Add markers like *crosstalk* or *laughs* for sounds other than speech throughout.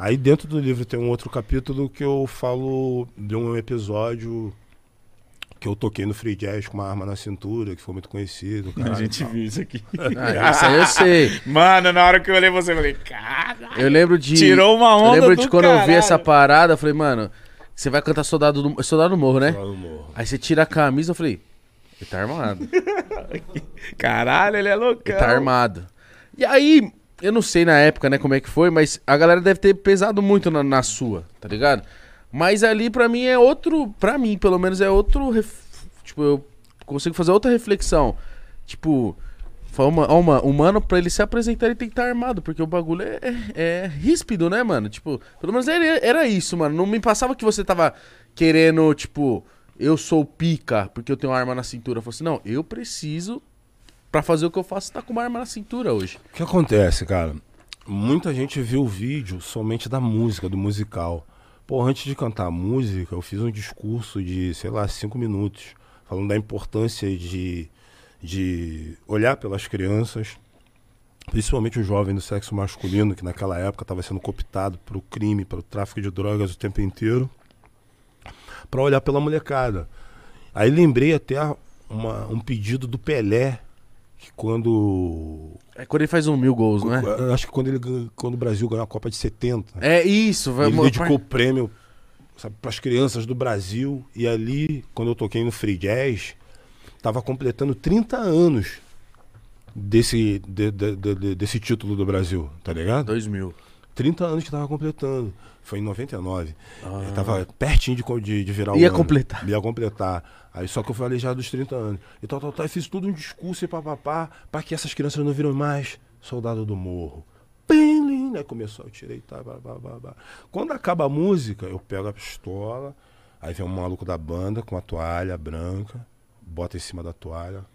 Aí dentro do livro tem um outro capítulo que eu falo de um episódio que eu toquei no free jazz com uma arma na cintura, que foi muito conhecido. A gente viu isso aqui. Ah, isso aí eu sei. *laughs* Mano, na hora que eu olhei você, eu falei, caralho. Eu lembro de. Tirou uma onda Eu lembro de do quando eu vi caralho. essa parada, eu falei, mano, você vai cantar Soldado do, Soldado do Morro, né? Lá no morro. Aí você tira a camisa, eu falei, ele tá armado. *laughs* Caralho, ele é loucão. Ele tá armado. E aí, eu não sei na época, né, como é que foi, mas a galera deve ter pesado muito na, na sua, tá ligado? Mas ali pra mim é outro, pra mim pelo menos é outro, ref- tipo, eu consigo fazer outra reflexão. Tipo, uma, uma, um mano pra ele se apresentar ele tem que estar armado, porque o bagulho é, é, é ríspido, né, mano? Tipo, pelo menos era, era isso, mano. Não me passava que você tava querendo, tipo, eu sou pica porque eu tenho uma arma na cintura. Eu falei assim, não, eu preciso Pra fazer o que eu faço, tá com uma arma na cintura hoje. O que acontece, cara? Muita gente viu o vídeo somente da música, do musical. Pô, antes de cantar a música, eu fiz um discurso de, sei lá, cinco minutos, falando da importância de, de olhar pelas crianças, principalmente o jovem do sexo masculino, que naquela época estava sendo cooptado para o crime, para o tráfico de drogas o tempo inteiro, para olhar pela molecada. Aí lembrei até uma- um pedido do Pelé, que quando É quando ele faz um mil gols, não é? eu Acho que quando, ele, quando o Brasil ganhou a Copa de 70, É isso, vai ele dedicou o prêmio para as crianças do Brasil. E ali, quando eu toquei no Free Jazz, estava completando 30 anos desse, de- de- de- de- desse título do Brasil, tá ligado? 2000. 30 anos que tava completando. Foi em 99. Eu tava pertinho de, de, de virar o Ia ano. completar. Ia completar. Aí só que eu falei já dos 30 anos. E tal, tal, tal. E fiz tudo um discurso e papapá, para que essas crianças não viram mais Soldado do Morro. Pim, lim, Aí começou, eu tirei, tá, blá, blá, blá, blá. Quando acaba a música, eu pego a pistola, aí vem um maluco da banda com a toalha branca, bota em cima da toalha.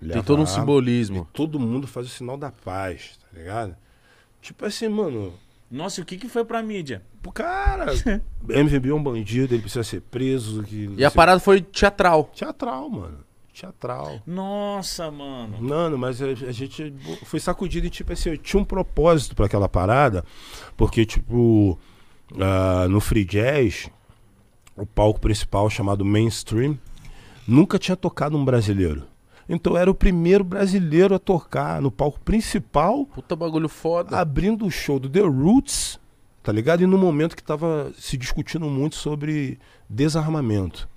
Tem todo um simbolismo. todo mundo faz o sinal da paz, tá ligado? Tipo assim, mano, Nossa, e o que que foi pra mídia? o cara, *laughs* MVB é um bandido, ele precisa ser preso. Que, E a parada foi teatral. Teatral, mano. Teatral. Nossa, mano. Mano, mas a, a gente foi sacudido e, tipo assim, eu tinha um propósito pra aquela parada, porque, tipo, ah, no Free Jazz, o palco principal chamado Mainstream, nunca tinha tocado um brasileiro. Então eu era o primeiro brasileiro a tocar no palco principal Puta bagulho foda. abrindo o show do The Roots, tá ligado? E no momento que tava se discutindo muito sobre desarmamento,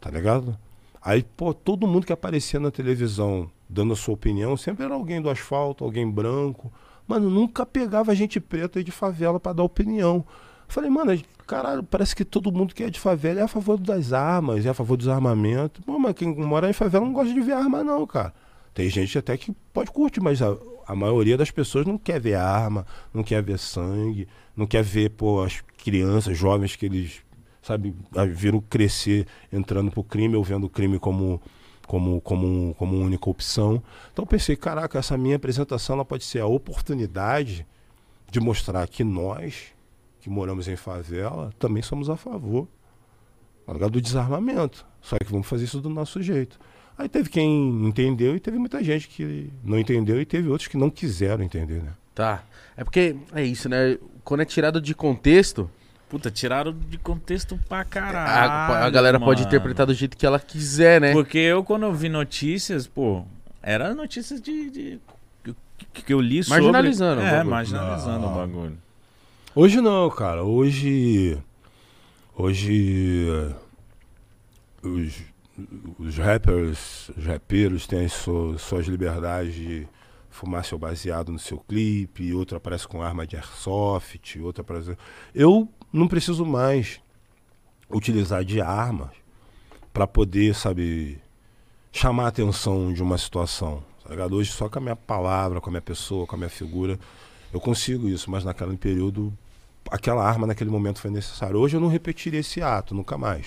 tá ligado? Aí, pô, todo mundo que aparecia na televisão dando a sua opinião, sempre era alguém do asfalto, alguém branco. Mano, nunca pegava gente preta e de favela pra dar opinião. Falei, mano, caralho, parece que todo mundo que é de favela é a favor das armas, é a favor do desarmamento. Pô, mas quem mora em favela não gosta de ver arma, não, cara. Tem gente até que pode curtir, mas a, a maioria das pessoas não quer ver arma, não quer ver sangue, não quer ver, pô, as crianças, jovens que eles, sabe, viram crescer entrando pro crime ou vendo o crime como, como, como, como única opção. Então pensei, caraca, essa minha apresentação ela pode ser a oportunidade de mostrar que nós, que moramos em favela, também somos a favor do desarmamento. Só que vamos fazer isso do nosso jeito. Aí teve quem entendeu e teve muita gente que não entendeu e teve outros que não quiseram entender, né? Tá. É porque é isso, né? Quando é tirado de contexto, Puta, tiraram de contexto pra a, caralho. a galera pode mano. interpretar do jeito que ela quiser, né? Porque eu, quando eu vi notícias, pô, era notícias de. de- que, que eu li sobre. Marginalizando É, marginalizando Não. o bagulho. Hoje não, cara. Hoje. Hoje. Os, os rappers, os rapeiros têm as suas, suas liberdades de fumar seu baseado no seu clipe, outro aparece com arma de airsoft, outro aparece. Eu não preciso mais utilizar de armas para poder, sabe, chamar a atenção de uma situação. Tá? Hoje, só com a minha palavra, com a minha pessoa, com a minha figura, eu consigo isso, mas naquele período, aquela arma naquele momento foi necessária. Hoje eu não repetiria esse ato, nunca mais.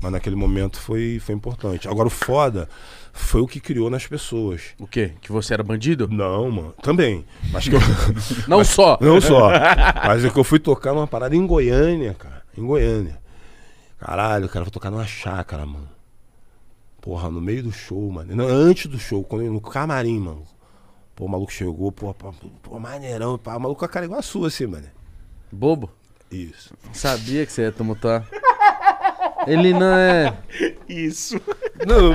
Mas naquele momento foi, foi importante. Agora, o foda foi o que criou nas pessoas. O quê? Que você era bandido? Não, mano. Também. Mas que eu. *laughs* Não só. Não só. Mas é que eu fui tocar numa parada em Goiânia, cara. Em Goiânia. Caralho, cara, vou tocar numa chácara, mano. Porra, no meio do show, mano. Não, antes do show, quando eu- no camarim, mano. Pô, o maluco chegou, pô, pô, pô maneirão, pá. O maluco com a cara igual a sua, assim, mano. Bobo. Isso. Sabia que você ia tumultuar. Ele não é. Isso. Não,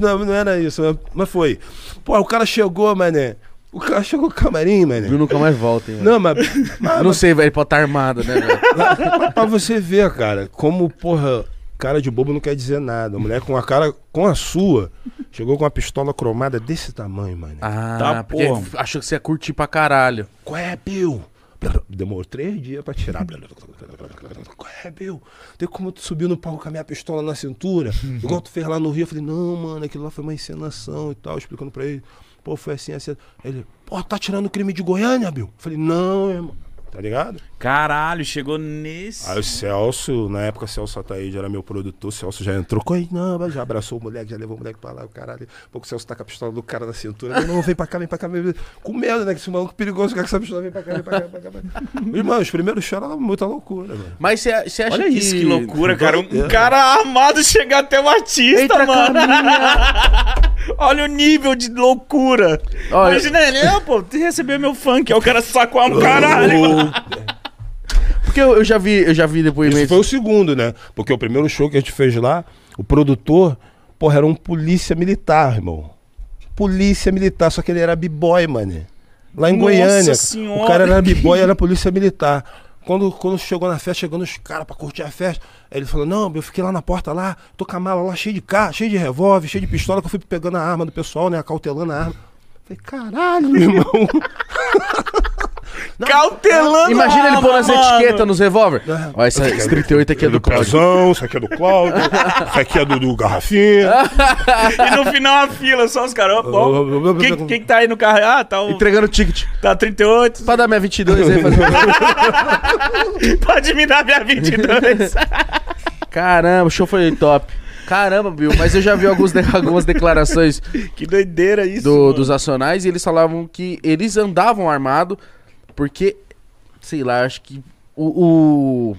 não, não era isso, mas- mas foi. Pô, o cara chegou, mané. O cara chegou no camarim, mané. Viu nunca mais volta, hein, mano. Não, mas, mas, não sei, velho. Ele pode estar armado, né, velho? mas pra você ver, cara, como, porra, cara de bobo não quer dizer nada. A mulher com a cara com a sua chegou com uma pistola cromada desse tamanho, mano. Ah, Tá, porque porra. achou que você ia curtir pra caralho. Qual é, Bill? Demorou três dias pra tirar. É, Bill? Tem como tu subir no palco com a minha pistola na cintura? Igual tu fez lá no Rio. Eu falei, não, mano, aquilo lá foi uma encenação e tal, explicando pra ele. Pô, foi assim, assim. Ele, pô, tá tirando crime de Goiânia, Bill? Eu falei, não, irmão. Tá ligado? Caralho, chegou nesse. Aí o Celso, na época o Celso Ataíde era meu produtor, o Celso já entrou, coi, não, mas já abraçou o moleque, já levou o moleque pra lá, o caralho. Pouco o Celso tá com a pistola do cara na cintura. Não, vem pra cá, vem pra cá, vem pra cá. Com medo, né? Que esse maluco perigoso com essa pistola, vem pra cá, vem pra cá, vem pra cá. Irmão, os primeiros shows era muita loucura, mano. Mas você acha Olha isso, que loucura, cara. Um cara armado chegar até o artista, Entra mano. *laughs* Olha o nível de loucura. Olha- Imagina ele, ah, pô, tu recebeu meu funk. Aí o cara sacou um caralho. Porque eu, eu já vi, eu já vi Esse depoimentos. foi o segundo, né? Porque o primeiro show que a gente fez lá, o produtor, porra, era um polícia militar, irmão. Polícia militar, só que ele era b-boy, mano. Lá em Nossa Goiânia. Senhora. O cara era b-boy, era polícia militar. Quando, quando chegou na festa, chegando os caras pra curtir a festa, ele falou: Não, eu fiquei lá na porta lá, tô com a mala lá cheia de carro, cheia de revólver, cheia de pistola, que eu fui pegando a arma do pessoal, né? Acautelando a arma. Falei, caralho, irmão. *laughs* Cautelando. Imagina ele pondo as mano. etiquetas nos revólver. É. Ó, essa esse 38 aqui é do Cláudio. Pezão, *laughs* isso aqui é do Cláudio, isso aqui é do, do Garrafinha. *laughs* E no final a fila, só os caras. ó, ó, Quem, quem que tá aí no carro? Ah, tá o. Entregando ticket. Tá 38. Pra dar minha 22 aí. Fazer... *laughs* Pode me dar minha 22. Caramba, o show foi top. Caramba, Bill, mas eu já vi alguns de- algumas declarações que doideira isso. do- mano. dos Acionais e eles falavam que eles andavam armados porque, sei lá, acho que o, o-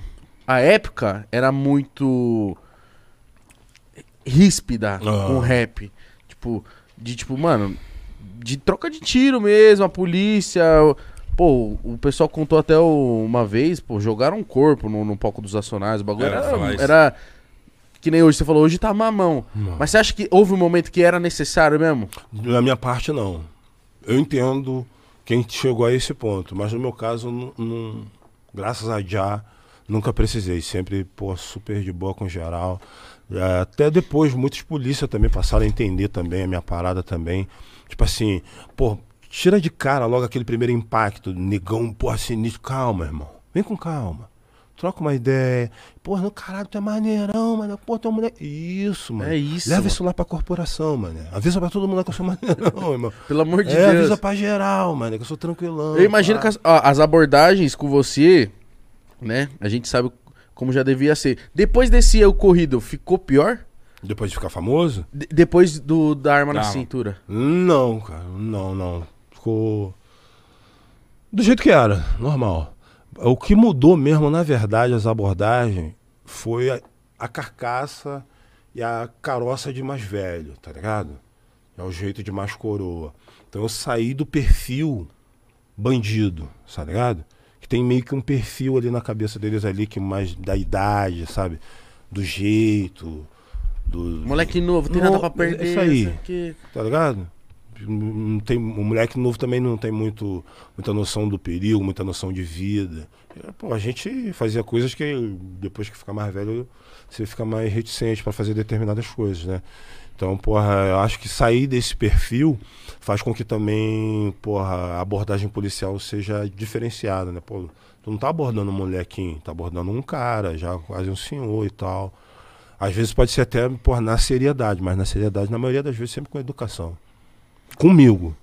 a época era muito ríspida Ah. com o rap. Tipo, de tipo, mano, de troca de tiro mesmo, a polícia. Pô, o pessoal contou até o- uma vez, pô, jogaram um corpo no, no palco dos Acionais. O bagulho era, isso. era. Que nem hoje você falou, hoje tá mamão. Não. Mas você acha que houve um momento que era necessário mesmo? Da minha parte, não. Eu entendo quem chegou a esse ponto, mas no meu caso, não, não- graças a já, nunca precisei. Sempre, pô, super de boa com geral. É, Até depois, muitos polícias também passaram a entender também a minha parada também. Tipo assim, pô, tira de cara logo aquele primeiro impacto, negão, porra, sinistro. Calma, irmão. Vem com calma. Troca uma ideia. Porra, no caralho, tu é maneirão, mano. Pô, tu é um moleque. Isso, mano. É isso, Leva mano. isso lá pra corporação, mano. Avisa pra todo mundo que eu sou *laughs* maneirão, irmão. Pelo amor de É, Deus. avisa pra geral, mano, que eu sou tranquilão. Eu imagino pá. que as, ó, as abordagens com você, né? A gente sabe como já devia ser. Depois desse ocorrido, ficou pior? Depois de ficar famoso? De- depois do, da arma na Não. cintura. Não, cara, não, não. Ficou. Do jeito que era, normal. O que mudou mesmo, na verdade, as abordagens, foi a, a carcaça e a caroça de mais velho, tá ligado? É o jeito de mais coroa. Então eu saí do perfil bandido, tá ligado? Que tem meio que um perfil ali na cabeça deles ali, que mais da idade, sabe? Do jeito. Do, Moleque novo, tem nada No- pra perder. isso aí. sei o quê. tá ligado? Não tem, o moleque novo também não tem muito, muita noção do perigo, muita noção de vida. É, Pô, a gente fazia coisas que depois que fica mais velho, você fica mais reticente para fazer determinadas coisas, né? Então, porra, eu acho que sair desse perfil faz com que também, porra, a abordagem policial seja diferenciada, né? Pô, tu não tá abordando um molequinho, tá abordando um cara, já quase um senhor e tal. Às vezes pode ser até, porra, na seriedade, mas na seriedade, na maioria das vezes, sempre com educação. Comigo.